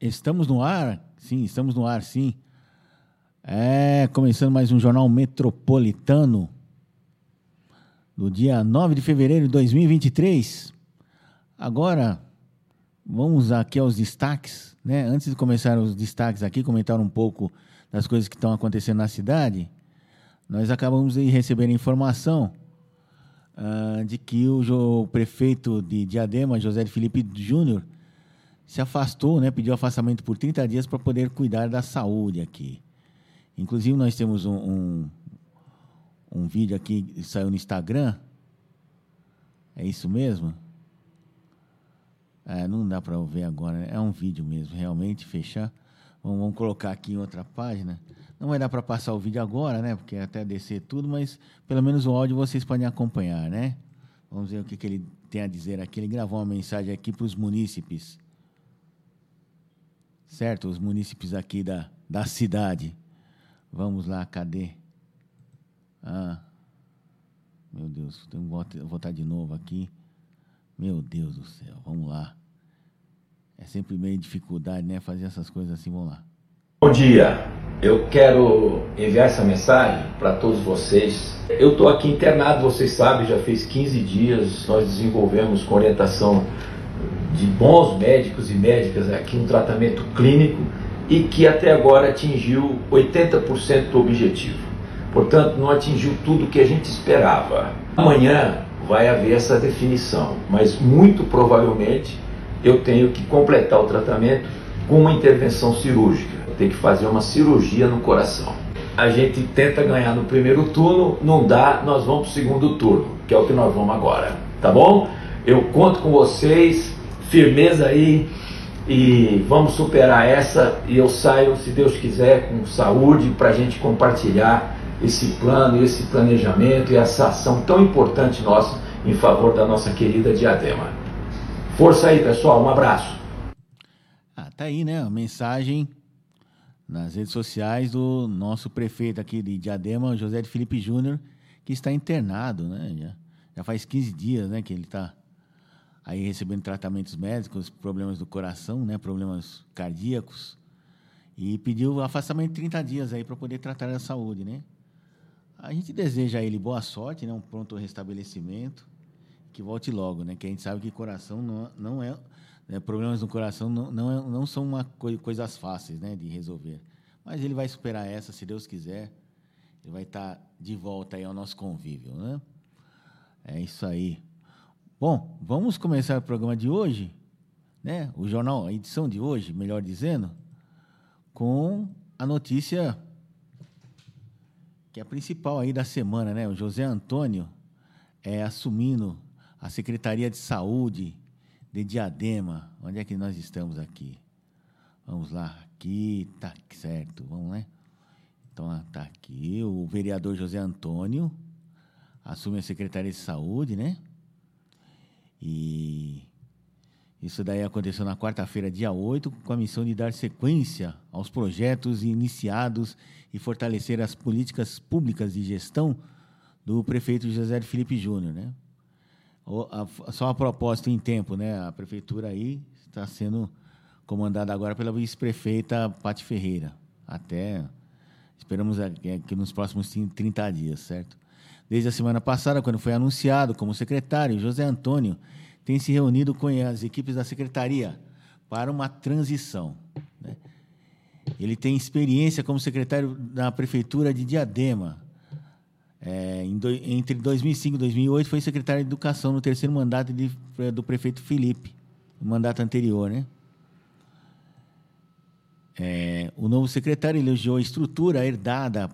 Estamos no ar? Sim, estamos no ar, sim. É, começando mais um Jornal Metropolitano do dia 9 de fevereiro de 2023. Agora, vamos aqui aos destaques, né? Antes de começar os destaques aqui, comentar um pouco das coisas que estão acontecendo na cidade. Nós acabamos de receber informação uh, de que o, o, prefeito de Diadema, José Felipe Júnior, se afastou, né, pediu afastamento por 30 dias para poder cuidar da saúde aqui. Inclusive, nós temos um, um, um vídeo aqui que saiu no Instagram. É isso mesmo? É, não dá para ver agora. Né? É um vídeo mesmo, realmente, fechar. Vamos, vamos colocar aqui em outra página. Não vai dar para passar o vídeo agora, né? Porque é até descer tudo, mas pelo menos o áudio vocês podem acompanhar, né? Vamos ver o que, que ele tem a dizer aqui. Ele gravou uma mensagem aqui para os munícipes certo? Os munícipes aqui da, da cidade. Vamos lá, cadê? Ah, meu Deus, tenho que votar de novo aqui. Meu Deus do céu, vamos lá. É sempre meio dificuldade, né? Fazer essas coisas assim, vamos lá. Bom dia, eu quero enviar essa mensagem para todos vocês. Eu estou aqui internado, vocês sabem, já fez 15 dias. Nós desenvolvemos com orientação de bons médicos e médicas aqui um tratamento clínico e que até agora atingiu 80% do objetivo. Portanto, não atingiu tudo o que a gente esperava. Amanhã vai haver essa definição, mas muito provavelmente eu tenho que completar o tratamento com uma intervenção cirúrgica. Tem que fazer uma cirurgia no coração. A gente tenta ganhar no primeiro turno, não dá, nós vamos para o segundo turno, que é o que nós vamos agora. Tá bom? Eu conto com vocês firmeza aí e vamos superar essa e eu saio, se Deus quiser, com saúde para a gente compartilhar esse plano, esse planejamento e essa ação tão importante nossa em favor da nossa querida Diadema. Força aí, pessoal, um abraço. Ah, tá aí, né? A mensagem nas redes sociais do nosso prefeito aqui de Diadema, José de Felipe Júnior, que está internado, né? Já, já faz 15 dias, né, que ele está aí recebendo tratamentos médicos, problemas do coração, né, problemas cardíacos, e pediu afastamento de 30 dias aí para poder tratar da saúde, né? A gente deseja a ele boa sorte, né, um pronto restabelecimento, que volte logo, né? Que a gente sabe que coração não, não é, né, problemas no coração não, não, é, não são uma co coisas fáceis, né, de resolver. Mas ele vai superar essa, se Deus quiser. Ele vai estar tá de volta aí ao nosso convívio, né? É isso aí. Bom, vamos começar o programa de hoje, né? O jornal, a edição de hoje, melhor dizendo, com a notícia que é a principal aí da semana, né? O José Antônio é assumindo a Secretaria de Saúde de Diadema. Onde é que nós estamos aqui? Vamos lá, aqui tá certo, vamos lá. Então tá aqui o vereador José Antônio assume a Secretaria de Saúde, né? E isso daí aconteceu na quarta-feira, dia 8, com a missão de dar sequência aos projetos iniciados e fortalecer as políticas públicas de gestão do prefeito José Felipe Júnior, né? Só a propósito em tempo, né? A prefeitura aí está sendo comandada agora pela vice-prefeita Pati Ferreira. Até esperamos que nos próximos 30 dias, certo? Desde a semana passada, quando foi anunciado como secretário, José Antônio tem se reunido com as equipes da secretaria para uma transição. Né? Ele tem experiência como secretário da prefeitura de Diadema. É, do, entre 2005 e 2008 foi secretário de Educação no terceiro mandato de, do prefeito Felipe, no mandato anterior, né? É, o novo secretário elogiou a estrutura herdada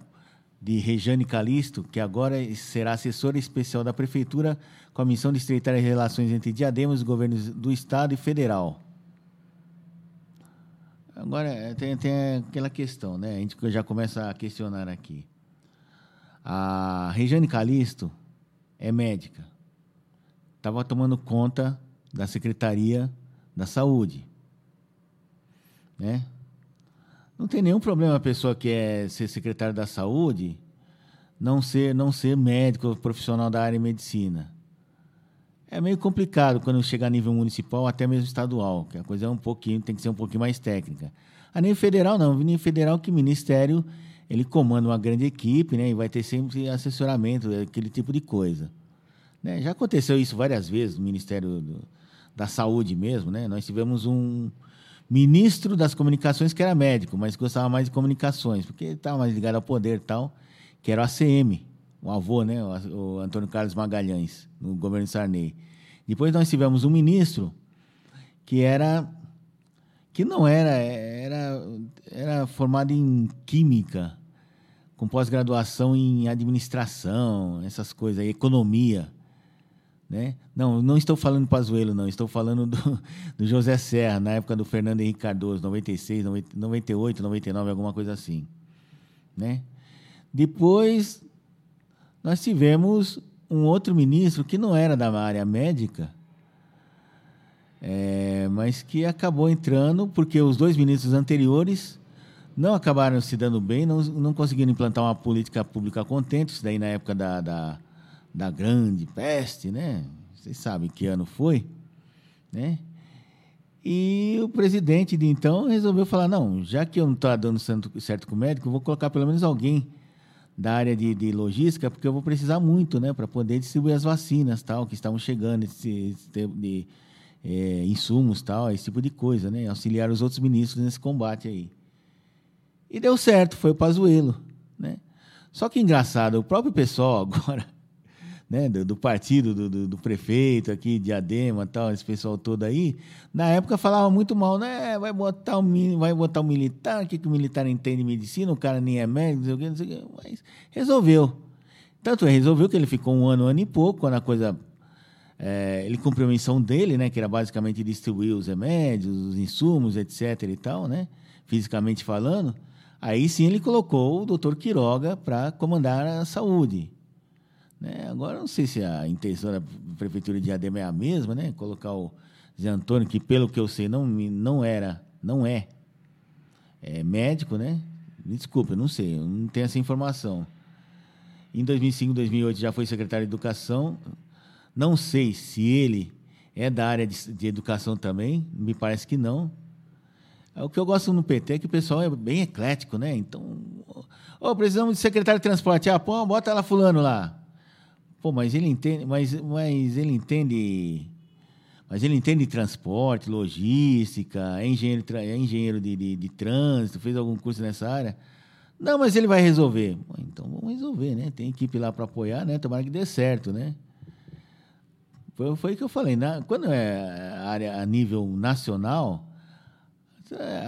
de Rejane Calisto, que agora será assessora especial da Prefeitura com a missão de estreitar as relações entre Diadema os governos do Estado e Federal. Agora, é, tem, tem aquela questão, né? A gente já começa a questionar aqui. A Rejane Calisto é médica. Estava tomando conta da Secretaria da Saúde. Né? Não tem nenhum problema a pessoa que é ser secretário da saúde não ser, não ser médico profissional da área de medicina. é meio complicado quando chegar a nível municipal, até mesmo estadual, que a coisa é um pouquinho, tem que ser um pouquinho mais técnica. A nível federal, não. A nível federal, que ministério ele comanda uma grande equipe, né? E vai ter sempre assessoramento, aquele tipo de coisa. Né? Já aconteceu isso várias vezes no Ministério do, da Saúde mesmo, né? Nós tivemos um ministro das comunicações que era médico, mas gostava mais de comunicações, porque estava mais ligado ao poder e tal, que era o ACM, o avô, né, o Antônio Carlos Magalhães, no governo Sarney. Depois nós tivemos um ministro que era que não era era era formado em química, com pós-graduação em administração, essas coisas, aí, economia, né? Não, não estou falando do Pazuello, não, estou falando do, do José Serra, na época do Fernando Henrique Cardoso, 96, 98, 99, alguma coisa assim, né? Depois nós tivemos um outro ministro que não era da área médica, é, mas que acabou entrando porque os dois ministros anteriores não acabaram se dando bem, não, não conseguiram implantar uma política pública contente, isso daí na época da, da, da grande peste, né? Vocês sabem que ano foi, né? E o presidente de então resolveu falar, não, já que eu não estou dando certo com o médico, eu vou colocar pelo menos alguém da área de, de logística, porque eu vou precisar muito, né, para poder distribuir as vacinas, tal, que estavam chegando, esse, esse de é, insumos, tal, esse tipo de coisa, né, auxiliar os outros ministros nesse combate aí. E deu certo, foi o Pazuello, né? Só que engraçado, o próprio pessoal agora né, do, do partido do, do, do, prefeito aqui, Diadema tal, esse pessoal todo aí, na época falava muito mal, né? Vai botar o, vai botar o militar, o que, que o militar entende de medicina, o cara nem é médico, não sei o que, não sei o que, mas resolveu. Tanto é, resolveu que ele ficou um ano, um ano e pouco, quando a coisa. É, ele cumpriu a missão dele, né? Que era basicamente distribuir os remédios, os insumos, etc. e tal, né? Fisicamente falando. Aí sim ele colocou o doutor Quiroga para comandar a saúde. Né? Agora, não sei se a intenção da Prefeitura de Diadema é a mesma, né? Colocar o Zé Antônio, que pelo que eu sei não, não era, não é, é médico, né? Me desculpa, eu não sei, eu não tenho essa informação. Em 2005, 2008 já foi secretário de Educação. Não sei se ele é da área de, de educação também, me parece que não. O que eu gosto no PT é que o pessoal é bem eclético, né? Então, oh, precisamos de secretário de transporte. Ah, pô, bota lá fulano lá. Pô, mas ele entende, mas, mas ele entende, mas ele entende de transporte, logística, é engenheiro, é engenheiro de, de, de trânsito, fez algum curso nessa área. Não, mas ele vai resolver. então vamos resolver, né? Tem equipe lá para apoiar, né? Tomara que dê certo, né? Foi, foi o que eu falei. Na, quando é área a nível nacional,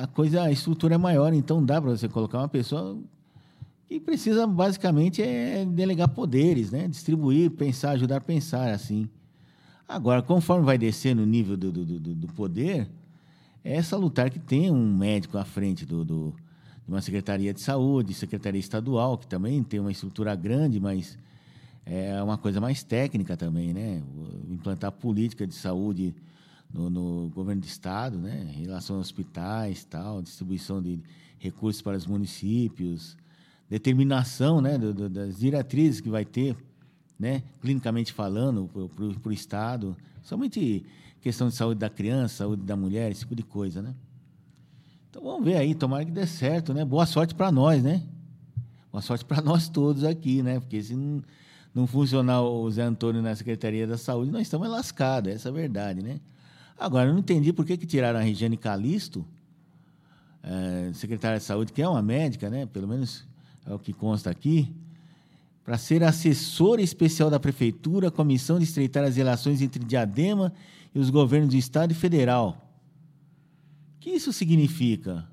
a coisa, a estrutura é maior, então dá para você colocar uma pessoa e precisa basicamente é delegar poderes, né? Distribuir, pensar, ajudar a pensar assim. Agora, conforme vai descer no nível do, do, do, do poder, é salutar que tenha um médico à frente do, do, de uma secretaria de saúde, secretaria estadual, que também tem uma estrutura grande, mas é uma coisa mais técnica também, né? Implantar política de saúde no, no governo do estado, né? Em relação aos hospitais, tal, distribuição de recursos para os municípios, determinação né, do, do, das diretrizes que vai ter, né, clinicamente falando, para o Estado, somente questão de saúde da criança, saúde da mulher, esse tipo de coisa, né? Então vamos ver aí, tomara que dê certo, né? Boa sorte para nós, né? Boa sorte para nós todos aqui, né? Porque se não, não funcionar o Zé Antônio na Secretaria da Saúde, nós estamos lascados, essa é a verdade, né? Agora, eu não entendi por que, que tiraram a Regiane Calisto, é, secretária de Saúde, que é uma médica, né? Pelo menos é o que consta aqui, para ser assessora especial da Prefeitura com a missão de estreitar as relações entre Diadema e os governos do Estado e Federal. O que isso significa?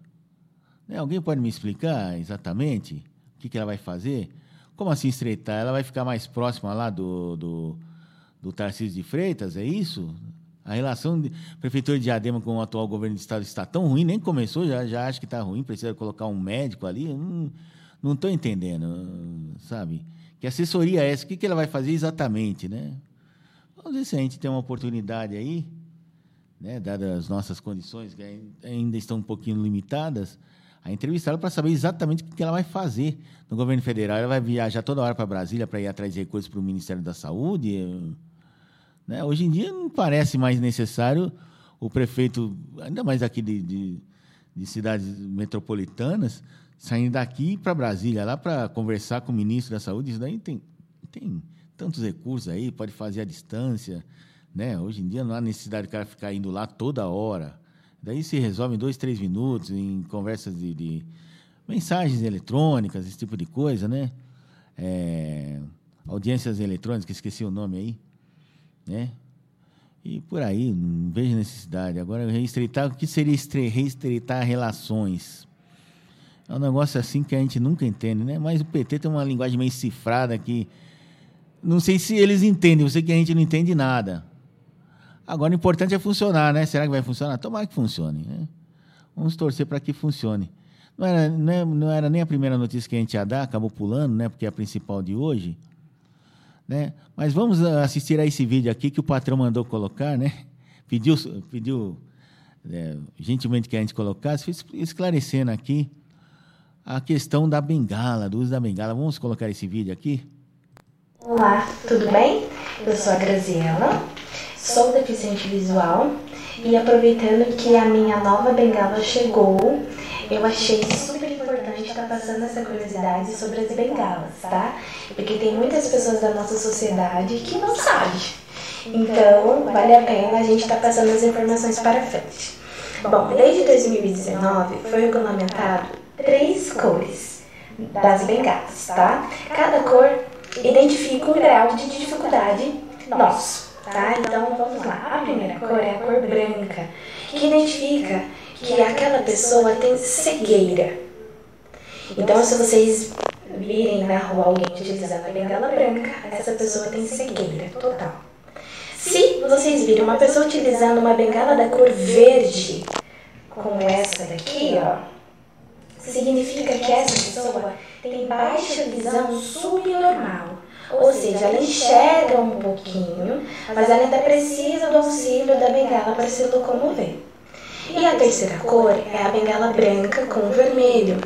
Né? Alguém pode me explicar exatamente o que, que ela vai fazer? Como assim estreitar? Ela vai ficar mais próxima lá do, do, do Tarcísio de Freitas, é isso? A relação de prefeitura de Diadema com o atual governo do estado está tão ruim, nem começou, já, já acho que está ruim, precisa colocar um médico ali. Não, não estou entendendo, sabe? Que assessoria é essa? O que, que ela vai fazer exatamente, né? Vamos ver se a gente tem uma oportunidade aí, né, dadas as nossas condições, que ainda estão um pouquinho limitadas, a entrevistá-la para saber exatamente o que ela vai fazer no governo federal. Ela vai viajar toda hora para Brasília para ir atrás de recursos para o Ministério da Saúde? Né? Hoje em dia não parece mais necessário o prefeito, ainda mais aqui de, de, de cidades metropolitanas, saindo daqui para Brasília, lá para conversar com o ministro da Saúde. Isso daí tem, tem tantos recursos aí, pode fazer à distância. Né? Hoje em dia não há necessidade do cara ficar indo lá toda hora. Daí se resolve em dois, três minutos, em conversas de, de mensagens eletrônicas, esse tipo de coisa, né? É, audiências eletrônicas, esqueci o nome aí, né? E por aí, não vejo necessidade. Agora, reestreitar, o que seria reestreitar relações? É um negócio assim que a gente nunca entende, né? Mas o PT tem uma linguagem meio cifrada que. Não sei se eles entendem, eu sei que a gente não entende nada. Agora, o importante é funcionar, né? Será que vai funcionar? Tomara que funcione. Né? Vamos torcer para que funcione. Não era, é, não era nem a primeira notícia que a gente ia dar, acabou pulando, né? Porque é a principal de hoje. Né? Mas vamos assistir a esse vídeo aqui que o patrão mandou colocar, né? Pediu, pediu é, gentilmente que a gente colocasse, esclarecendo aqui a questão da bengala, do uso da bengala. Vamos colocar esse vídeo aqui? Olá, tudo bem? Eu sou a Graziela, sou deficiente visual e aproveitando que a minha nova bengala chegou, eu achei super importante estar passando essa curiosidade sobre as bengalas, tá? Porque tem muitas pessoas da nossa sociedade que não sabem. Então, vale a pena a gente estar tá passando as informações para frente. Bom, desde 2019 foi regulamentado três cores das bengalas, tá? Cada cor identifica um grau de dificuldade nosso. Tá? Então vamos lá. A primeira cor é a cor branca, que identifica que aquela pessoa tem cegueira. Então, se vocês virem na rua alguém utilizando a bengala branca, essa pessoa tem cegueira total. Se vocês virem uma pessoa utilizando uma bengala da cor verde, como essa daqui, ó, significa que essa pessoa tem baixa visão subnormal. Ou seja, ela enxerga um pouquinho, mas ela ainda precisa do auxílio da bengala para se locomover. E a terceira cor é a bengala branca com vermelho,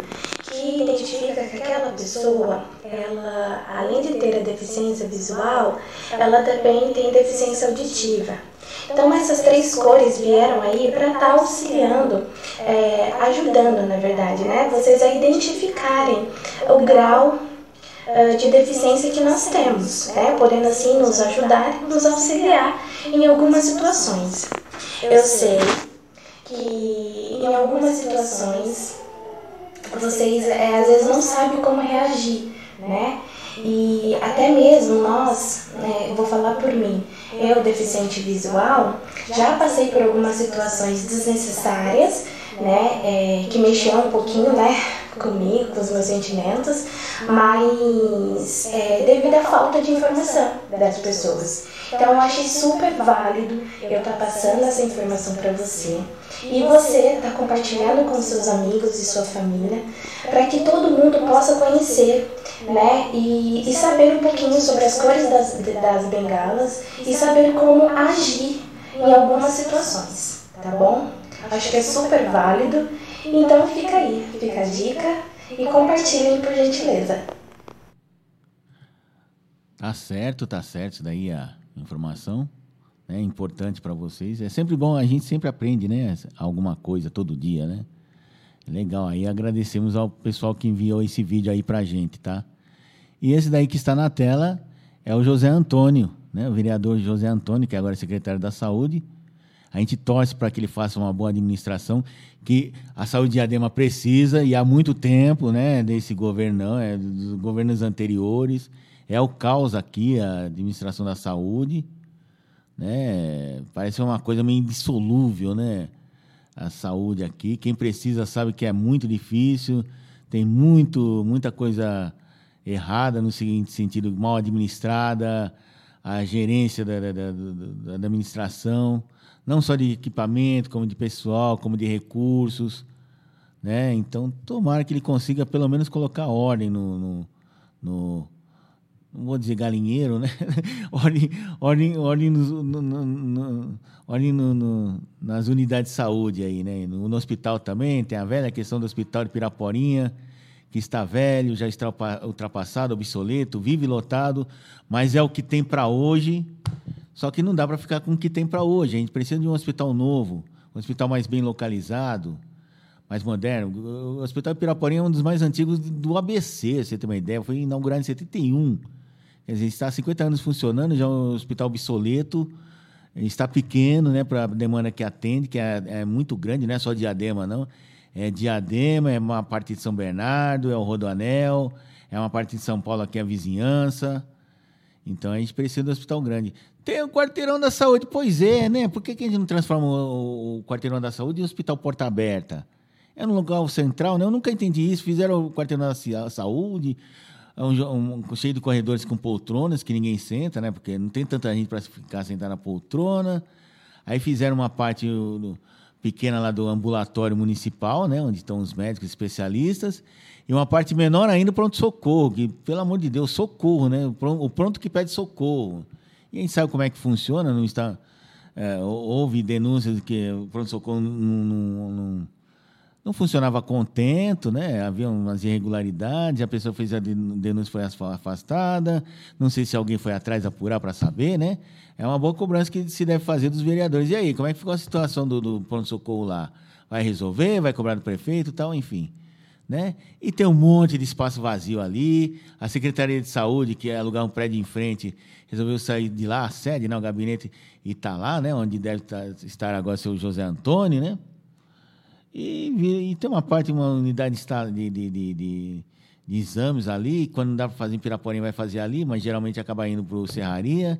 aquela pessoa, ela, além de ter a deficiência visual, ela também tem deficiência auditiva. Então essas três cores vieram aí para estar tá auxiliando, é, ajudando na verdade, né? Vocês a identificarem o grau uh, de deficiência que nós temos, né? Podendo assim nos ajudar, nos auxiliar em algumas situações. Eu sei que em algumas situações vocês é, às vezes não sabem como reagir, né? E até mesmo nós, né, vou falar por mim, eu, deficiente visual, já passei por algumas situações desnecessárias, né, é, que mexiam um pouquinho, né, comigo, com os meus sentimentos, mas é, devido à falta de informação das pessoas. Então eu achei super válido eu estar tá passando essa informação para você e você estar tá compartilhando com seus amigos e sua família para que todo mundo possa conhecer né, e, e saber um pouquinho sobre as cores das, das bengalas e saber como agir em algumas situações, tá bom? Acho que é super válido. Então fica aí, fica a dica e compartilhem por gentileza. Tá certo, tá certo. Isso daí a informação é importante para vocês. É sempre bom, a gente sempre aprende, né? Alguma coisa todo dia, né? Legal, aí agradecemos ao pessoal que enviou esse vídeo aí pra gente, tá? E esse daí que está na tela é o José Antônio, né? O vereador José Antônio, que agora é secretário da Saúde. A gente torce para que ele faça uma boa administração, que a saúde de Adema precisa, e há muito tempo, né, desse governo, é, dos governos anteriores. É o caos aqui, a administração da saúde. Né? Parece uma coisa meio indissolúvel, né? A saúde aqui. Quem precisa sabe que é muito difícil, tem muito, muita coisa errada no seguinte sentido, mal administrada, a gerência da, da, da, da administração não só de equipamento, como de pessoal, como de recursos. Né? Então, tomara que ele consiga pelo menos colocar ordem no, no, no não vou dizer galinheiro, né? ordem, ordem, ordem, no, no, no, ordem nas unidades de saúde aí, né? No, hospital também, tem a velha questão do hospital de Piraporinha, que está velho, já está ultrapassado, obsoleto, vive lotado, mas é o que tem para hoje Só que não dá para ficar com o que tem para hoje. A gente precisa de um hospital novo, um hospital mais bem localizado, mais moderno. O Hospital Piraporinha é um dos mais antigos do ABC, você tem uma ideia. Foi inaugurado em 71. Quer dizer, está há 50 anos funcionando, já é um hospital obsoleto, está pequeno né, para a demanda que atende, que é, é, muito grande, não é só Diadema, não. É Diadema, é uma parte de São Bernardo, é o Rodoanel, é uma parte de São Paulo aqui, é a vizinhança. Então a gente precisa um hospital grande. Tem o quarteirão da saúde, pois é, né? Por que, que a gente não transforma o, o quarteirão da saúde em hospital porta aberta? É no lugar central, né? Eu nunca entendi isso. Fizeram o quarteirão da saúde, um, um, cheio de corredores com poltronas que ninguém senta, né? Porque não tem tanta gente para ficar sentado na poltrona. Aí fizeram uma parte do, pequena lá do ambulatório municipal, né? Onde estão os médicos especialistas. E uma parte menor ainda pronto-socorro, que, pelo amor de Deus, socorro, né? O pronto que pede socorro. E a gente sabe como é que funciona, não está... É, houve denúncias de que o pronto-socorro não, não, não não funcionava contento, né? Havia umas irregularidades, a pessoa fez a denúncia foi afastada, não sei se alguém foi atrás apurar para saber, né? É uma boa cobrança que se deve fazer dos vereadores. E aí, como é que ficou a situação do, do pronto-socorro lá? Vai resolver? Vai cobrar do prefeito tal? Enfim. Né? E tem um monte de espaço vazio ali. A Secretaria de Saúde, que é alugar um prédio em frente, resolveu sair de lá, a sede, né? o gabinete, e está lá, né? onde deve tá, estar agora o seu José Antônio, né? E, e tem uma parte, uma unidade de, de, de, de, de exames ali, quando não dá para fazer em Piraporinha, vai fazer ali, mas geralmente acaba indo para o Serraria.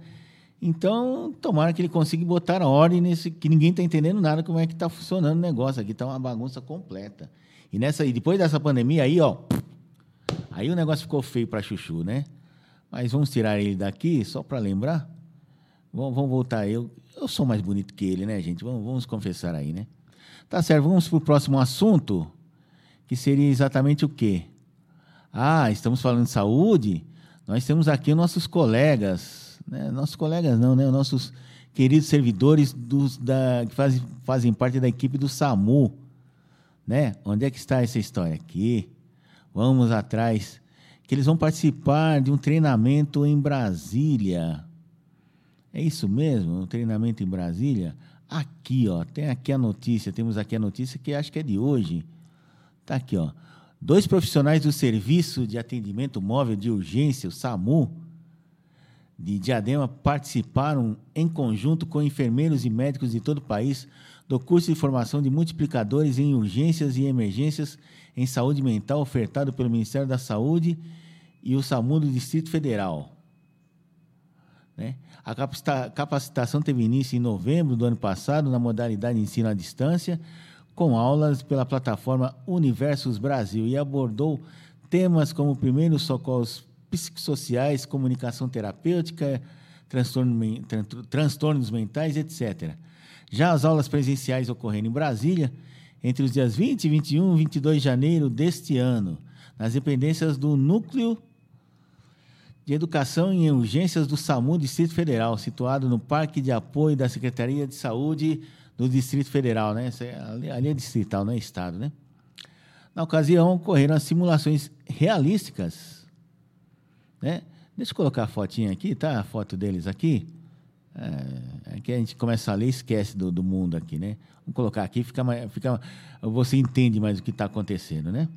Então, tomara que ele consiga botar ordem nesse, que ninguém está entendendo nada como é que está funcionando o negócio. Aqui está uma bagunça completa. E nessa, e depois dessa pandemia aí, ó, aí o negócio ficou feio para Chuchu, né? Mas vamos tirar ele daqui, só para lembrar. Vamos, vamos voltar. Eu, eu sou mais bonito que ele, né, gente? Vamos, vamos confessar aí, né? Tá certo, vamos para o próximo assunto, que seria exatamente o quê? Ah, estamos falando de saúde. Nós temos aqui nossos colegas, né? nossos colegas não, né? Nossos queridos servidores dos, da, que fazem, fazem parte da equipe do SAMU. Né? Onde é que está essa história? Aqui. Vamos atrás. Que eles vão participar de um treinamento em Brasília. É isso mesmo? Um treinamento em Brasília? Aqui, ó, tem aqui a notícia, temos aqui a notícia que acho que é de hoje. Tá aqui, ó. Dois profissionais do Serviço de Atendimento Móvel de Urgência, o SAMU, de Diadema, participaram em conjunto com enfermeiros e médicos de todo o país do curso de formação de multiplicadores em urgências e emergências em saúde mental ofertado pelo Ministério da Saúde e o SAMU do Distrito Federal. Né? A capacitação teve início em novembro do ano passado na modalidade de ensino à distância, com aulas pela plataforma Universos Brasil e abordou temas como primeiros socorros psicossociais, comunicação terapêutica, transtorno, transtornos mentais, etc. Já as aulas presenciais ocorrendo em Brasília entre os dias 20, 21 e 22 de janeiro deste ano, nas dependências do Núcleo de Educação em Urgências do SAMU Distrito Federal, situado no Parque de Apoio da Secretaria de Saúde do Distrito Federal, né? Ali é distrital, não é estado, né? Na ocasião, ocorreram as simulações realísticas, né? Deixa eu colocar a fotinha aqui, tá? A foto deles aqui. É, aqui a gente começa a ler e esquece do, do mundo aqui, né? Vamos colocar aqui, fica, fica, você entende mais o que está acontecendo, né?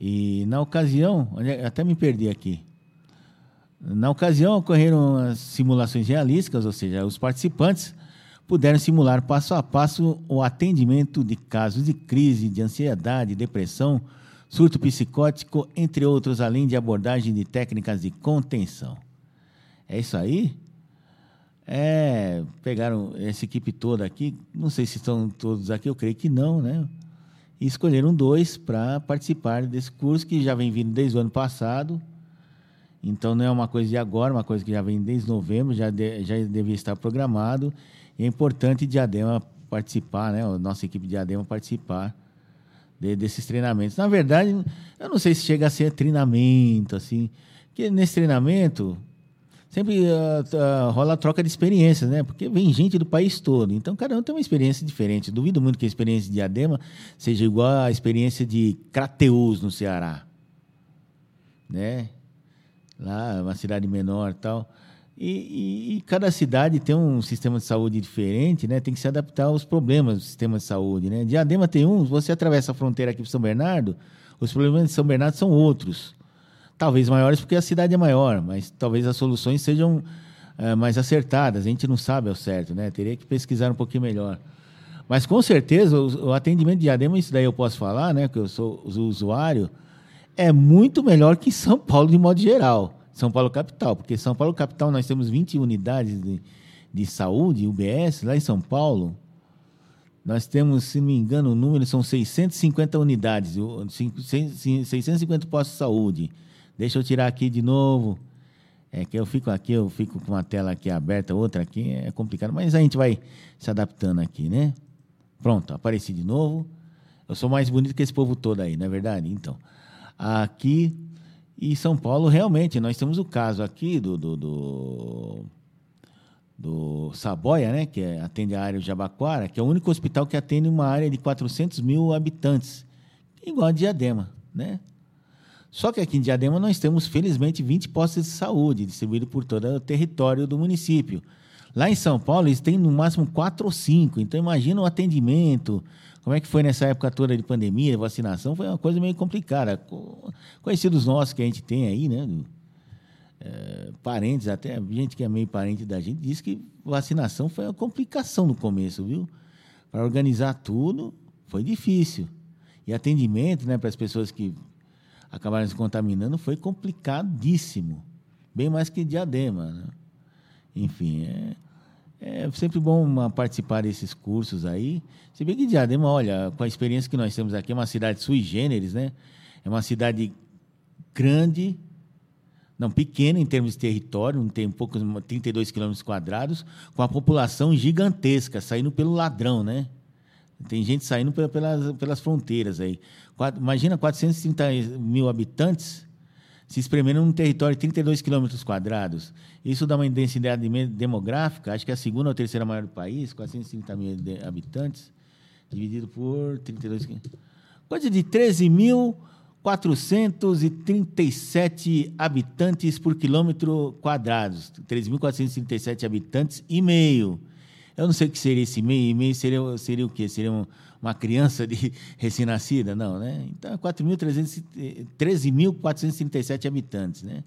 E na ocasião, até me perdi aqui. Na ocasião, ocorreram as simulações realísticas, ou seja, os participantes puderam simular passo a passo o atendimento de casos de crise, de ansiedade, depressão, surto psicótico, entre outros, além de abordagem de técnicas de contenção. É isso aí? É, pegaram essa equipe toda aqui, não sei se estão todos aqui, eu creio que não, né? E escolheram dois para participar desse curso que já vem vindo desde o ano passado então não é uma coisa de agora, uma coisa que já vem desde novembro, já, de, já devia estar programado. E é importante Diadema participar, né? A nossa equipe de Diadema participar de, desses treinamentos. Na verdade, eu não sei se chega a ser treinamento, assim, porque nesse treinamento sempre uh, uh, rola troca de experiências, né? Porque vem gente do país todo. Então, cada um tem uma experiência diferente. Duvido muito que a experiência de Diadema seja igual à experiência de Crateus, no Ceará. Né? lá, uma cidade menor tal. E, e, e, cada cidade tem um sistema de saúde diferente, né? Tem que se adaptar aos problemas do sistema de saúde, né? Diadema tem um, você atravessa a fronteira aqui para São Bernardo, os problemas de São Bernardo são outros. Talvez maiores porque a cidade é maior, mas talvez as soluções sejam é, mais acertadas. A gente não sabe ao certo, né? Teria que pesquisar um pouquinho melhor. Mas com certeza o, o atendimento de Diadema, isso daí eu posso falar, né? Que eu sou usuário, é muito melhor que em São Paulo de modo geral. São Paulo capital, porque São Paulo capital nós temos 20 unidades de, de saúde, UBS, lá em São Paulo. Nós temos, se não me engano, o número são 650 unidades, 650 postos de saúde. Deixa eu tirar aqui de novo. É que eu fico aqui, eu fico com uma tela aqui aberta, outra aqui, é complicado, mas a gente vai se adaptando aqui, né? Pronto, apareci de novo. Eu sou mais bonito que esse povo todo aí, não é verdade? Então, aqui e São Paulo, realmente, nós temos o caso aqui do, do, do, do Saboia, né, que é, atende a área de Jabaquara, que é o único hospital que atende uma área de 400 mil habitantes, igual a Diadema, né? Só que aqui em Diadema nós temos, felizmente, 20 postos de saúde distribuídos por todo o território do município. Lá em São Paulo, eles têm no máximo quatro ou cinco. Então, imagina o atendimento, como é que foi nessa época toda de pandemia, de vacinação? Foi uma coisa meio complicada. Conhecidos nossos que a gente tem aí, né? É, parentes, até gente que é meio parente da gente, diz que vacinação foi uma complicação no começo, viu? Para organizar tudo foi difícil. E atendimento né, para as pessoas que acabaram se contaminando foi complicadíssimo. Bem mais que diadema. Né? Enfim, é, é sempre bom participar desses cursos aí. Se bem que Diadema, olha, com a experiência que nós temos aqui, é uma cidade sui generis, né? É uma cidade grande, não pequena em termos de território, tem um pouco 32 quilômetros quadrados, com a população gigantesca, saindo pelo ladrão, né? Tem gente saindo pelas, pelas fronteiras aí. Imagina 430 mil habitantes se espremendo num território de 32 quilômetros quadrados. Isso dá uma densidade demográfica, acho que é a segunda ou terceira maior do país, 430 mil habitantes, dividido por 32 Coisa de 13.437 habitantes por quilômetro quadrado. 13.437 habitantes e meio. Eu não sei o que seria esse meio, meio seria, seria o quê? Seria um, uma criança de recém-nascida? Não, né? Então, 13.437 habitantes, né?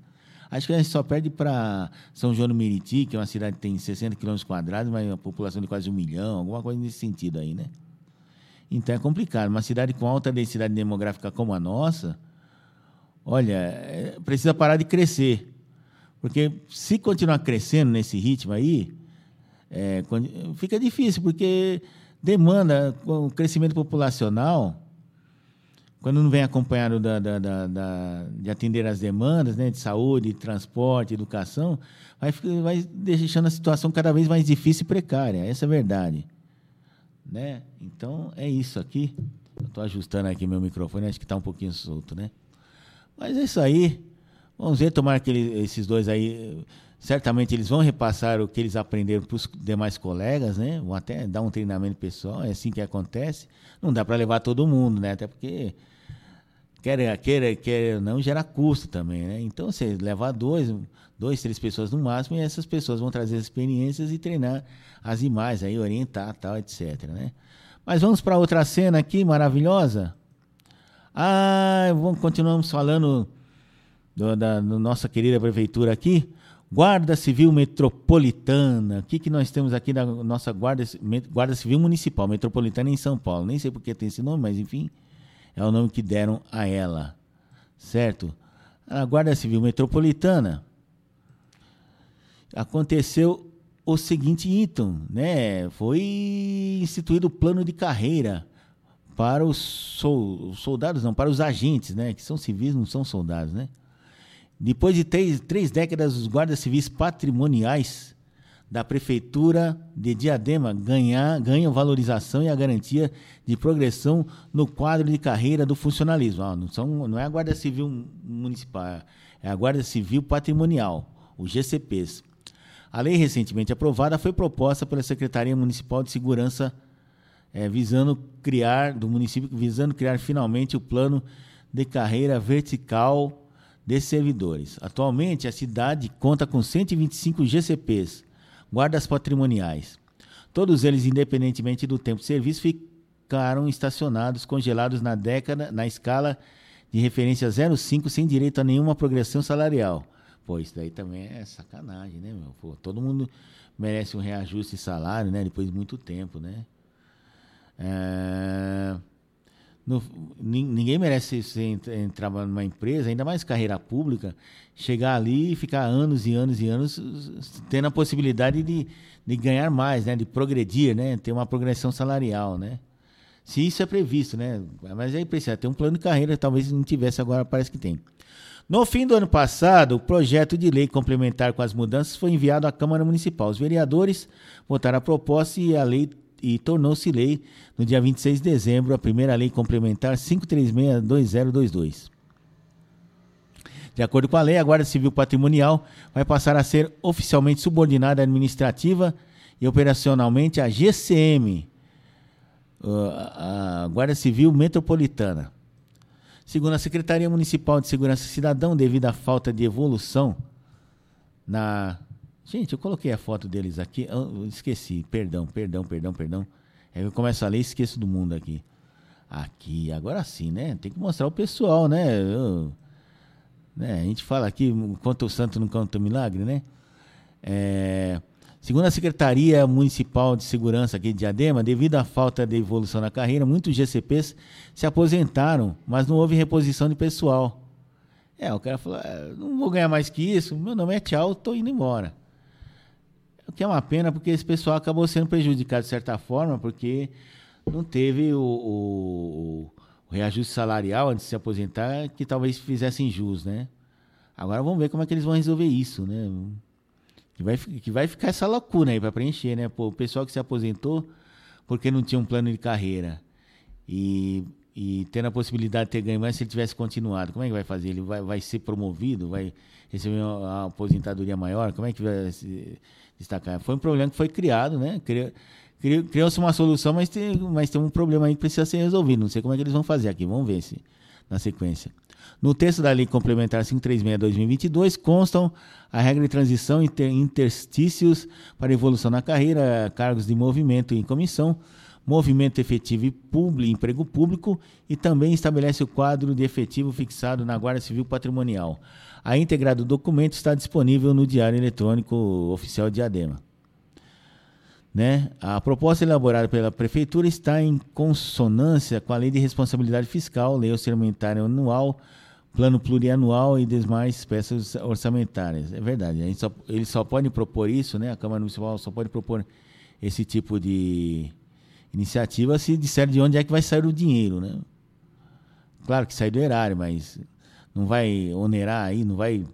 Acho que a gente só perde para São João do Meriti, que é uma cidade que tem 60 quilômetros quadrados, mas uma população de quase um milhão, alguma coisa nesse sentido aí, né? Então é complicado. Uma cidade com alta densidade demográfica como a nossa, olha, é, precisa parar de crescer. Porque se continuar crescendo nesse ritmo aí, é, fica difícil, porque demanda, o crescimento populacional, quando não vem acompanhado da, da, da, da, de atender as demandas né, de saúde, transporte, educação, vai, vai deixando a situação cada vez mais difícil e precária. Essa é a verdade. Né? Então, é isso aqui. Estou ajustando aqui meu microfone, acho que está um pouquinho solto, né? Mas é isso aí. Vamos ver, tomar que esses dois aí certamente eles vão repassar o que eles aprenderam para os demais colegas, né? Vão até dar um treinamento pessoal, é assim que acontece. Não dá para levar todo mundo, né? Até porque quer queira, quer não gera custo também, né? Então você levar dois, dois, três pessoas no máximo e essas pessoas vão trazer as experiências e treinar as demais, aí orientar, tal, etc, né? Mas vamos para outra cena aqui maravilhosa. Ah, vamos continuamos falando do, da do nossa querida prefeitura aqui. Guarda Civil Metropolitana. O que, que nós temos aqui na nossa Guarda, Guarda Civil Municipal Metropolitana em São Paulo? Nem sei porque tem esse nome, mas enfim, é o nome que deram a ela. Certo? A Guarda Civil Metropolitana aconteceu o seguinte item, né? Foi instituído o plano de carreira para os soldados, não, para os agentes, né? Que são civis, não são soldados, né? Depois de três, três décadas, os guardas civis patrimoniais da Prefeitura de Diadema ganhar, ganham valorização e a garantia de progressão no quadro de carreira do funcionalismo. Ah, não, são, não é a Guarda Civil Municipal, é a Guarda Civil Patrimonial, o GCPs. A lei recentemente aprovada foi proposta pela Secretaria Municipal de Segurança, é, visando criar, do município, visando criar finalmente o plano de carreira vertical desses servidores. Atualmente, a cidade conta com 125 GCPs, guardas patrimoniais. Todos eles, independentemente do tempo de serviço, ficaram estacionados, congelados na década, na escala de referência 05, sem direito a nenhuma progressão salarial. Pô, isso daí também é sacanagem, né, meu? Pô, todo mundo merece um reajuste de salário, né? Depois de muito tempo, né? É... No, ninguém merece trabalhar numa empresa, ainda mais carreira pública, chegar ali e ficar anos e anos e anos tendo a possibilidade de, de ganhar mais, né? De progredir, né? Ter uma progressão salarial, né? Se isso é previsto, né? Mas aí precisa ter um plano de carreira, talvez não tivesse agora, parece que tem. No fim do ano passado, o projeto de lei complementar com as mudanças foi enviado à Câmara Municipal. Os vereadores votaram a proposta e a lei e tornou-se lei no dia 26 de dezembro, a primeira lei complementar 536-2022. De acordo com a lei, a Guarda Civil Patrimonial vai passar a ser oficialmente subordinada administrativa e operacionalmente à GCM, a Guarda Civil Metropolitana. Segundo a Secretaria Municipal de Segurança Cidadão, devido à falta de evolução na. Gente, eu coloquei a foto deles aqui, eu esqueci, perdão, perdão, perdão, perdão. Aí eu começo a ler e esqueço do mundo aqui. Aqui, agora sim, né? Tem que mostrar o pessoal, né? Eu, né? A gente fala aqui, conta o santo não conta o milagre, né? É, Segundo a Secretaria Municipal de Segurança aqui de Diadema, devido à falta de evolução na carreira, muitos GCPs se aposentaram, mas não houve reposição de pessoal. É, o cara falou: é, não vou ganhar mais que isso, meu nome é tchau, estou indo embora. O que é uma pena, porque esse pessoal acabou sendo prejudicado de certa forma, porque não teve o, o, o reajuste salarial antes de se aposentar, que talvez fizessem jus, né? Agora vamos ver como é que eles vão resolver isso, né? Que vai, que vai ficar essa lacuna aí para preencher, né? O pessoal que se aposentou porque não tinha um plano de carreira e, e tendo a possibilidade de ter ganho mais se ele tivesse continuado, como é que vai fazer? Ele vai, vai ser promovido? Vai receber uma, aposentadoria maior? Como é que vai destacar? Foi um problema que foi criado, né? Criou-se uma solução, mas tem, mas tem um problema aí que precisa ser resolvido. Não sei como é que eles vão fazer aqui. Vamos ver se na sequência. No texto da Lei Complementar 536-2022 constam a regra de transição inter interstícios para evolução na carreira, cargos de movimento em comissão, movimento efetivo e emprego público e também estabelece o quadro de efetivo fixado na Guarda Civil Patrimonial. A íntegra do documento está disponível no Diário Eletrônico Oficial de Adema. Né? A proposta elaborada pela Prefeitura está em consonância com a Lei de Responsabilidade Fiscal, Lei Orçamentária Anual plano plurianual e demais peças orçamentárias. É verdade, a gente só, ele só pode propor isso, né? A Câmara Municipal só pode propor esse tipo de iniciativa se disser de onde é que vai sair o dinheiro, né? Claro que sai do erário, mas não vai onerar aí, não vai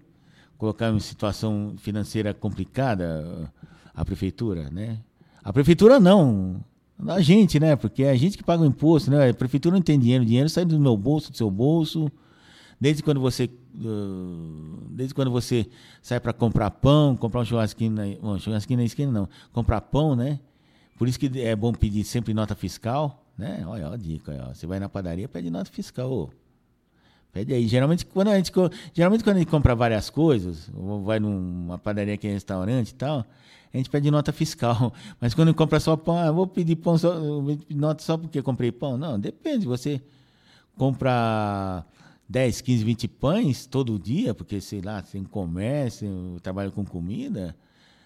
colocar em situação financeira complicada a prefeitura, né? A prefeitura não, a gente, né? Porque é a gente que paga o imposto, né? A prefeitura não tem dinheiro, o dinheiro sai do meu bolso, do seu bolso, Desde quando você, desde quando você sai para comprar pão, comprar um churrasquinho, na, churrasquinho na esquina não, comprar pão, né? Por isso que é bom pedir sempre nota fiscal, né? Olha, olha a dica, ó. você vai na padaria, pede nota fiscal, ô. Pede aí. Geralmente quando a gente, geralmente quando a gente compra várias coisas, ou vai numa padaria que é restaurante e tal, a gente pede nota fiscal. Mas quando compra só pão, ah, vou pedir pão só, nota só porque comprei pão. Não, depende. Você compra 10, 15, 20 pães todo dia, porque, sei lá, tem comércio, trabalha com comida,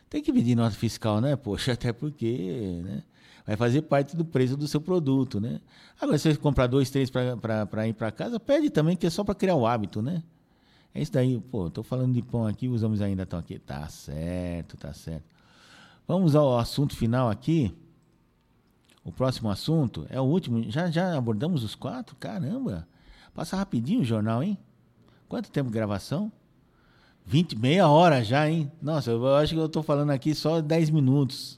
tem que pedir nota fiscal, né? Poxa, até porque né? Vai fazer parte do preço do seu produto, né? Agora, se você comprar dois, três para ir para casa, pede também, que é só para criar o hábito, né? É isso daí, pô, tô falando de pão aqui, os homens ainda estão aqui. Tá certo, tá certo. Vamos ao assunto final aqui. O próximo assunto é o último. Já, já abordamos os quatro? Caramba! Passa rapidinho o jornal, hein? Quanto tempo de gravação? 20, meia hora já, hein? Nossa, eu acho que eu estou falando aqui só 10 minutos.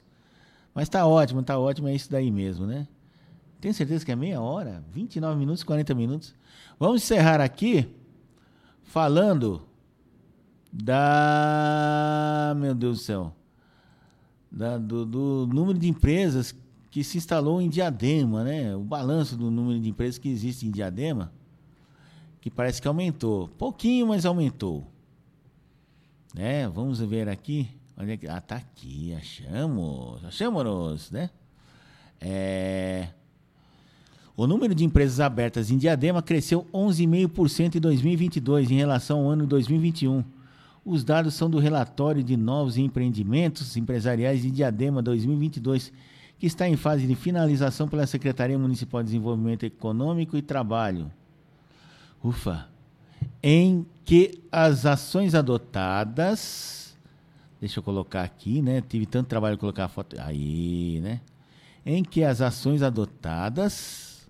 Mas tá ótimo, tá ótimo, é isso daí mesmo, né? Tenho certeza que é meia hora? 29 minutos, 40 minutos. Vamos encerrar aqui falando da. Meu Deus do céu. Da, do, do número de empresas que se instalou em Diadema, né? O balanço do número de empresas que existe em Diadema que parece que aumentou. Pouquinho, mas aumentou. Né? Vamos ver aqui. Olha aqui. Ah, tá aqui. Achamos. Achamos-nos, né? É... O número de empresas abertas em Diadema cresceu 11,5% em 2022 em relação ao ano 2021. Os dados são do relatório de novos empreendimentos empresariais de Diadema 2022, que está em fase de finalização pela Secretaria Municipal de Desenvolvimento Econômico e Trabalho. Ufa! Em que as ações adotadas. Deixa eu colocar aqui, né? Tive tanto trabalho de colocar a foto. Aí, né? Em que as ações adotadas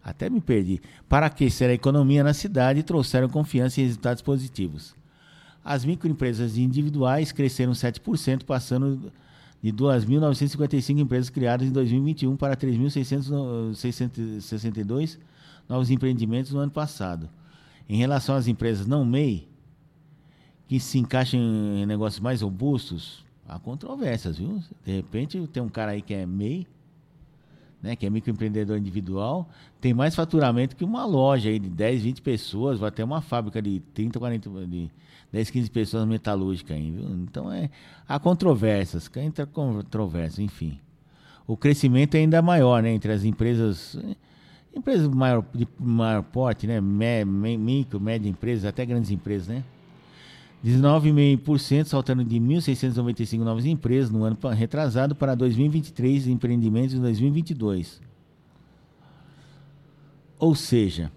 até me perdi, para aquecer a economia na cidade trouxeram confiança e resultados positivos. As microempresas individuais cresceram 7%, passando de 2.955 empresas criadas em 2021 para 3.662 novos empreendimentos no ano passado. Em relação às empresas não MEI, que se encaixam em negócios mais robustos, há controvérsias, viu? De repente tem um cara aí que é MEI, né, que é microempreendedor individual, tem mais faturamento que uma loja aí de 10, 20 pessoas, vai até uma fábrica de 30, 40, de 10, 15 pessoas metalúrgica aí, viu? Então é há controvérsias, entra controvérsias, enfim. O crescimento é ainda maior, né, entre as empresas empresas maior, de maior porte, né, micro, média empresas, até grandes empresas, né? 19,5%, saltando de 1.695 novas empresas no ano retrasado para 2023 empreendimentos em 2022. Ou seja,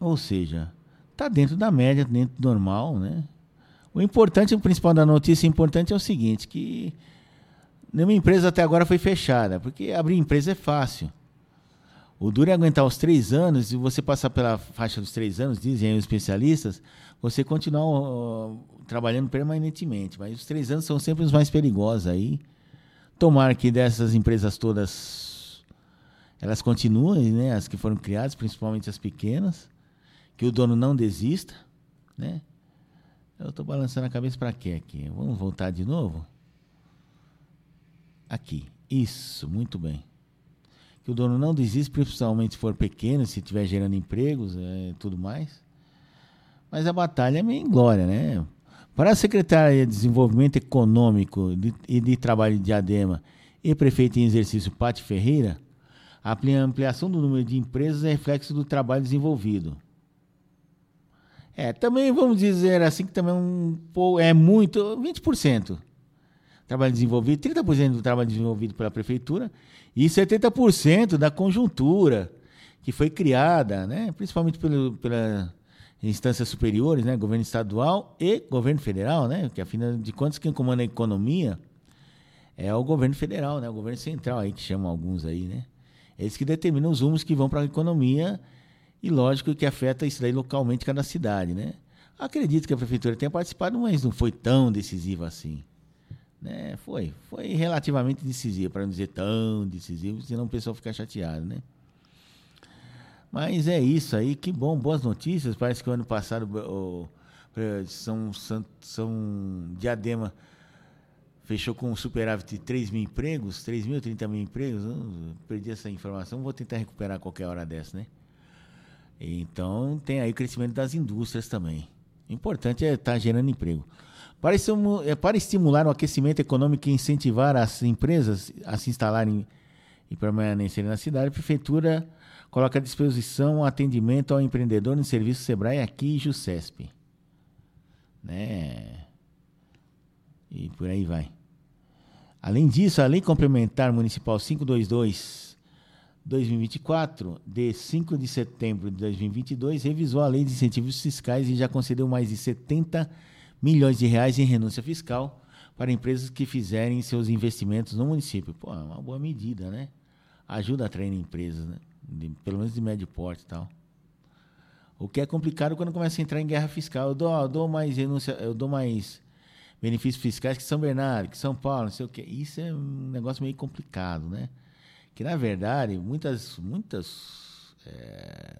ou seja, está dentro da média, dentro do normal, né? O importante, o principal da notícia importante é o seguinte, que nenhuma empresa até agora foi fechada, porque abrir empresa é fácil. O duro é aguentar os três anos, e você passar pela faixa dos três anos, dizem os especialistas, você continuar uh, trabalhando permanentemente. Mas os três anos são sempre os mais perigosos aí. Tomara que dessas empresas todas elas continuem, né? As que foram criadas, principalmente as pequenas, que o dono não desista, né? Eu estou balançando a cabeça para quê aqui? Vamos voltar de novo? Aqui. Isso, muito bem. Que o dono não desista, principalmente se for pequeno, se estiver gerando empregos e é, tudo mais. Mas a batalha é meio em glória, né? Para a Secretaria de Desenvolvimento Econômico e de Trabalho de Diadema e prefeito em exercício Pati Ferreira, a ampliação do número de empresas é reflexo do trabalho desenvolvido. É, também vamos dizer assim que também é um é muito, 20% trabalho desenvolvido, 30% do trabalho desenvolvido pela prefeitura e 70% da conjuntura que foi criada, né, principalmente pelo, pela instâncias superiores, né, governo estadual e governo federal, né, que afinal de contas quem comanda a economia é o governo federal, né, o governo central aí que chamam alguns aí, né. Eles que determinam os rumos que vão para a economia e lógico que afeta isso daí localmente cada cidade, né. Acredito que a prefeitura tenha participado, mas não foi tão decisiva assim. Né? Foi, foi relativamente decisiva, para não dizer tão decisivo, senão o pessoal fica chateado, né? Mas é isso aí, que bom, boas notícias. Parece que o ano passado o, São, São, São Diadema fechou com um superávit de 3 mil empregos, 3 mil, 30 mil empregos. perdi essa informação, vou tentar recuperar qualquer hora dessa, né? Então tem aí o crescimento das indústrias também. O importante é estar tá gerando emprego. É, para estimular o aquecimento econômico e incentivar as empresas a se instalarem e permanecerem na cidade, a Prefeitura coloca à disposição atendimento ao empreendedor no serviço Sebrae aqui e Jusesp. Né? E por aí vai. Além disso, a Lei Complementar Municipal 522 2024, de 5 de setembro de 2022, revisou a Lei de Incentivos Fiscais e já concedeu mais de 70 milhões de reais em renúncia fiscal para empresas que fizerem seus investimentos no município. Pô, é uma boa medida, né? Ajuda a atrair empresas, né? De, pelo menos de médio porte e tal. O que é complicado quando começa a entrar em guerra fiscal. Eu dou, eu dou mais renúncia, eu dou mais benefícios fiscais que São Bernardo, que São Paulo, não sei o quê. Isso é um negócio meio complicado, né? Que na verdade muitas, muitas é,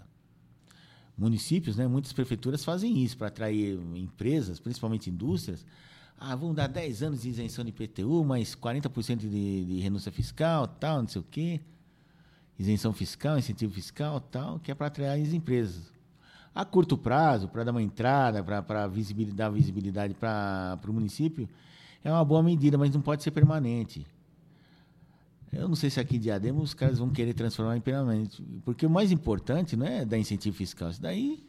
municípios, né, muitas prefeituras fazem isso para atrair empresas, principalmente indústrias. Ah, vão dar 10 anos de isenção de IPTU, mais 40% de, de renúncia fiscal, tal, não sei o quê. Isenção fiscal, incentivo fiscal, tal, que é para atrair as empresas. A curto prazo, para dar uma entrada, para visibilidade, dar visibilidade para o município, é uma boa medida, mas não pode ser permanente. Eu não sei se aqui em Diadema os caras vão querer transformar em permanente. Porque o mais importante não é dar incentivo fiscal. Isso daí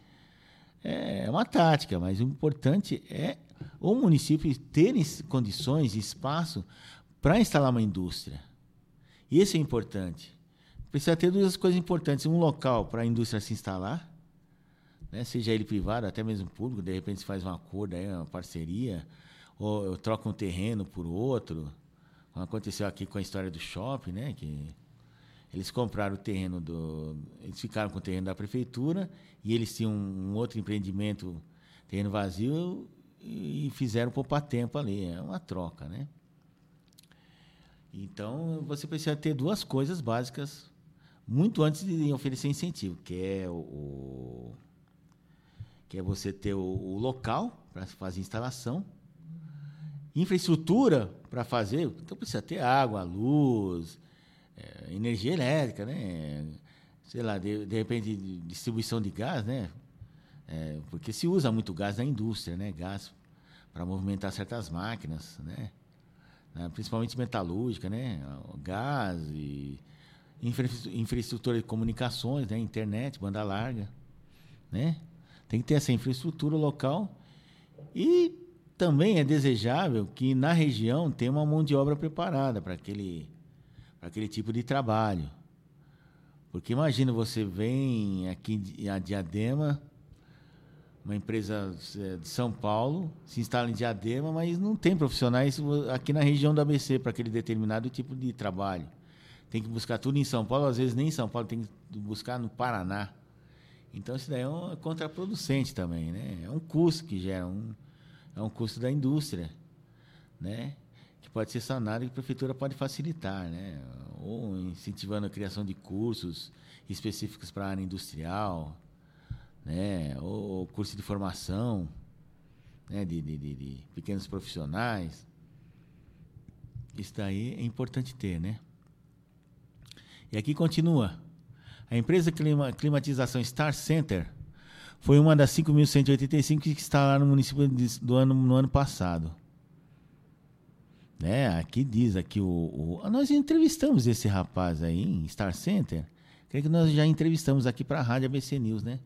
é uma tática, mas o importante é o município ter condições e espaço para instalar uma indústria. Isso é importante. Precisa ter duas coisas importantes: um local para a indústria se instalar, né? seja ele privado, até mesmo público, de repente se faz um acordo, aí, uma parceria, ou troca um terreno por outro. Como aconteceu aqui com a história do shopping, né? que eles compraram o terreno do. Eles ficaram com o terreno da prefeitura e eles tinham um outro empreendimento, terreno vazio, e fizeram poupar tempo ali. É uma troca, né? Então, você precisa ter duas coisas básicas muito antes de oferecer incentivo, que é o, que é você ter o, o local para fazer instalação, infraestrutura para fazer, então precisa ter água, luz, é, energia elétrica, né? Sei lá, de, de repente distribuição de gás, né? É, porque se usa muito gás na indústria, né? Gás para movimentar certas máquinas, né? né? principalmente metalúrgica, né? Gás e infra, infraestrutura de comunicações, né? Internet, banda larga, né? Tem que ter essa infraestrutura local e também é desejável que na região tenha uma mão de obra preparada para aquele, aquele tipo de trabalho. Porque imagina, você vem aqui a Diadema, uma empresa é, de São Paulo, se instala em Diadema, mas não tem profissionais aqui na região do ABC para aquele determinado tipo de trabalho. Tem que buscar tudo em São Paulo, às vezes nem em São Paulo, tem que buscar no Paraná. Então isso daí é um contraproducente também, né? É um custo que gera, um, é um custo da indústria, né? Que pode ser sanado e a prefeitura pode facilitar, né? Ou incentivando a criação de cursos específicos para a área industrial, né? ou curso de formação né? de, de, de, de pequenos profissionais. Isso daí é importante ter, né? E aqui continua. A empresa clima, climatização Star Center foi uma das 5.185 que instalaram no município do ano, no ano passado. Né? Aqui diz aqui o, o, nós entrevistamos esse rapaz aí em Star Center. Creio que nós já entrevistamos aqui para a Rádio ABC News, né?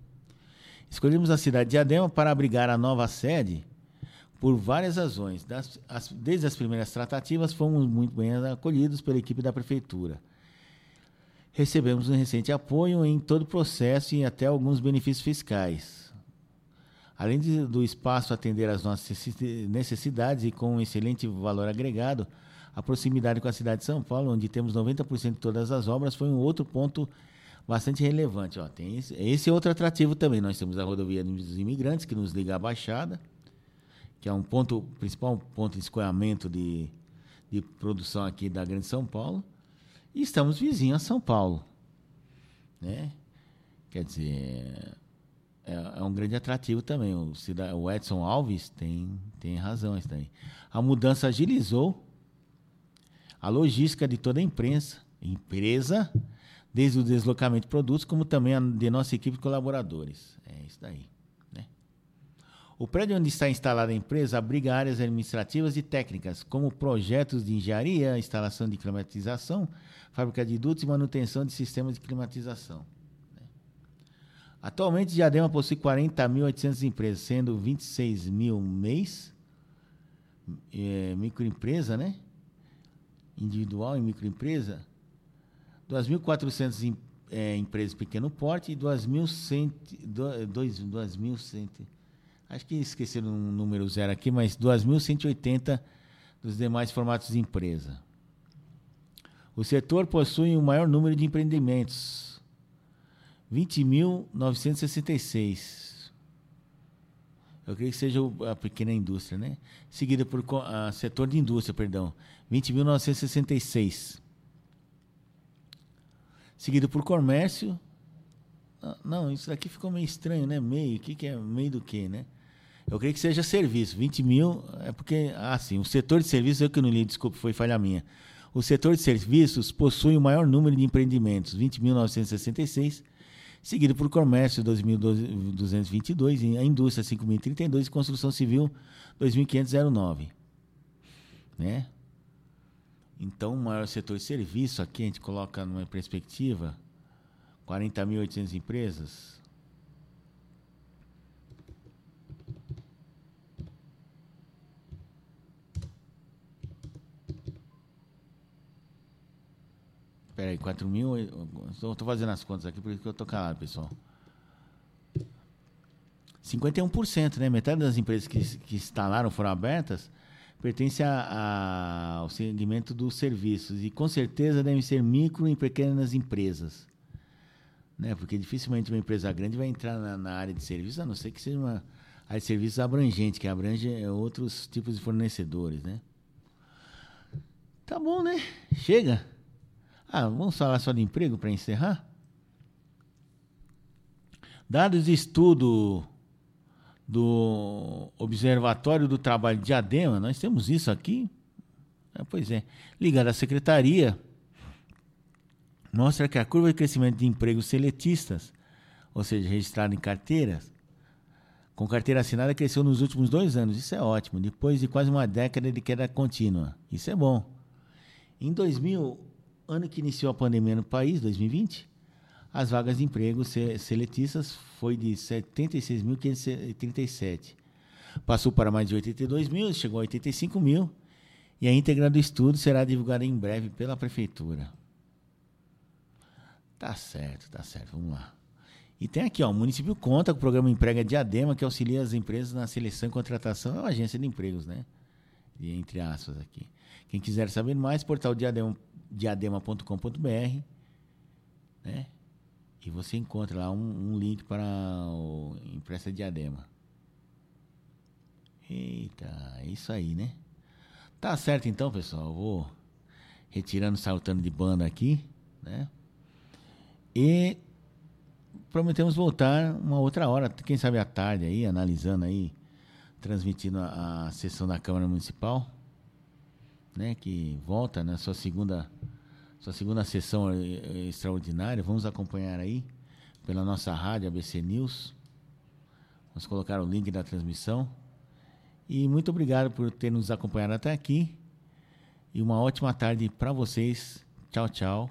Escolhemos a cidade de Diadema para abrigar a nova sede por várias razões. Das, as, desde as primeiras tratativas, fomos muito bem acolhidos pela equipe da prefeitura. Recebemos um recente apoio em todo o processo e até alguns benefícios fiscais. Além de, do espaço atender às nossas necessidades e com um excelente valor agregado, a proximidade com a cidade de São Paulo, onde temos 90% de todas as obras, foi um outro ponto bastante relevante. Ó, tem esse, esse é outro atrativo também. Nós temos a rodovia dos imigrantes, que nos liga à Baixada, que é um ponto, principal ponto de escoamento de, de produção aqui da Grande São Paulo. E estamos vizinhos a São Paulo. Né? Quer dizer, é, é um grande atrativo também. O, o Edson Alves tem, tem razão isso daí. A mudança agilizou a logística de toda a imprensa, empresa desde o deslocamento de produtos, como também a de nossa equipe de colaboradores. É isso daí. O prédio onde está instalada a empresa abriga áreas administrativas e técnicas, como projetos de engenharia, instalação de climatização, fábrica de dutos e manutenção de sistemas de climatização. Né? Atualmente, Diadema possui 40.800 empresas, sendo 26 mil mês, é, microempresa, né? Individual e microempresa, 2.400 é, empresas pequeno porte e 2.100. Acho que esqueceram um número zero aqui, mas 2.180 dos demais formatos de empresa. O setor possui o maior número de empreendimentos, 20.966. Eu creio que seja a pequena indústria, né? Seguida por a setor de indústria, perdão, 20.966 seguido por comércio. Não, isso daqui ficou meio estranho, né? Meio, o que, que é meio do que, né? Eu creio que seja serviço. 20 mil é porque, ah, sim, o setor de serviços eu que não li, desculpa, foi falha minha. o setor de serviços possui o maior número de empreendimentos, 20.966, seguido por comércio, 2.222, a indústria, 5.032 e construção civil, 2.509. Né? Então, o maior setor de serviço, aqui a gente coloca numa perspectiva, 40.800 empresas, Peraí, 4 mil. Estou fazendo as contas aqui, por isso que eu estou calado, pessoal. 51%, né? Metade das empresas que, que instalaram foram abertas pertence a, a, ao segmento dos serviços. E com certeza devem ser micro e pequenas empresas. Né? Porque dificilmente uma empresa grande vai entrar na, na área de serviços, a não ser que seja uma área de serviços abrangente, que abrange outros tipos de fornecedores, né? Tá bom, né? Chega. Ah, vamos falar só de emprego para encerrar? Dados de estudo do Observatório do Trabalho de Adema, nós temos isso aqui. Ah, pois é, ligado à secretaria, mostra que a curva de crescimento de empregos seletistas, ou seja, registrado em carteiras, com carteira assinada, cresceu nos últimos dois anos. Isso é ótimo, depois de quase uma década de queda contínua. Isso é bom. Em 2000, ano que iniciou a pandemia no país, 2020, as vagas de emprego seletistas foi de 76.537. Passou para mais de 82 mil, chegou a 85 mil, e a íntegra do estudo será divulgada em breve pela prefeitura. Tá certo, tá certo, vamos lá. E tem aqui, ó, o município conta com o programa Emprega Diadema, que auxilia as empresas na seleção e contratação, é uma agência de empregos, né? E entre aspas aqui. Quem quiser saber mais, portal diadema.com diadema.com.br, né? E você encontra lá um, um link para o Impressa Diadema. Eita, é isso aí, né? Tá certo então, pessoal. Vou retirando, saltando de banda aqui, né? E prometemos voltar uma outra hora, quem sabe à tarde aí, analisando aí, transmitindo a, a sessão da Câmara Municipal né, que volta na sua segunda, sua segunda sessão eh, eh, extraordinária. Vamos acompanhar aí pela nossa rádio ABC News. Vamos colocar o link da transmissão. E muito obrigado por ter nos acompanhado até aqui. E uma ótima tarde para vocês. Tchau, tchau.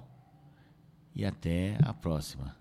E até a próxima.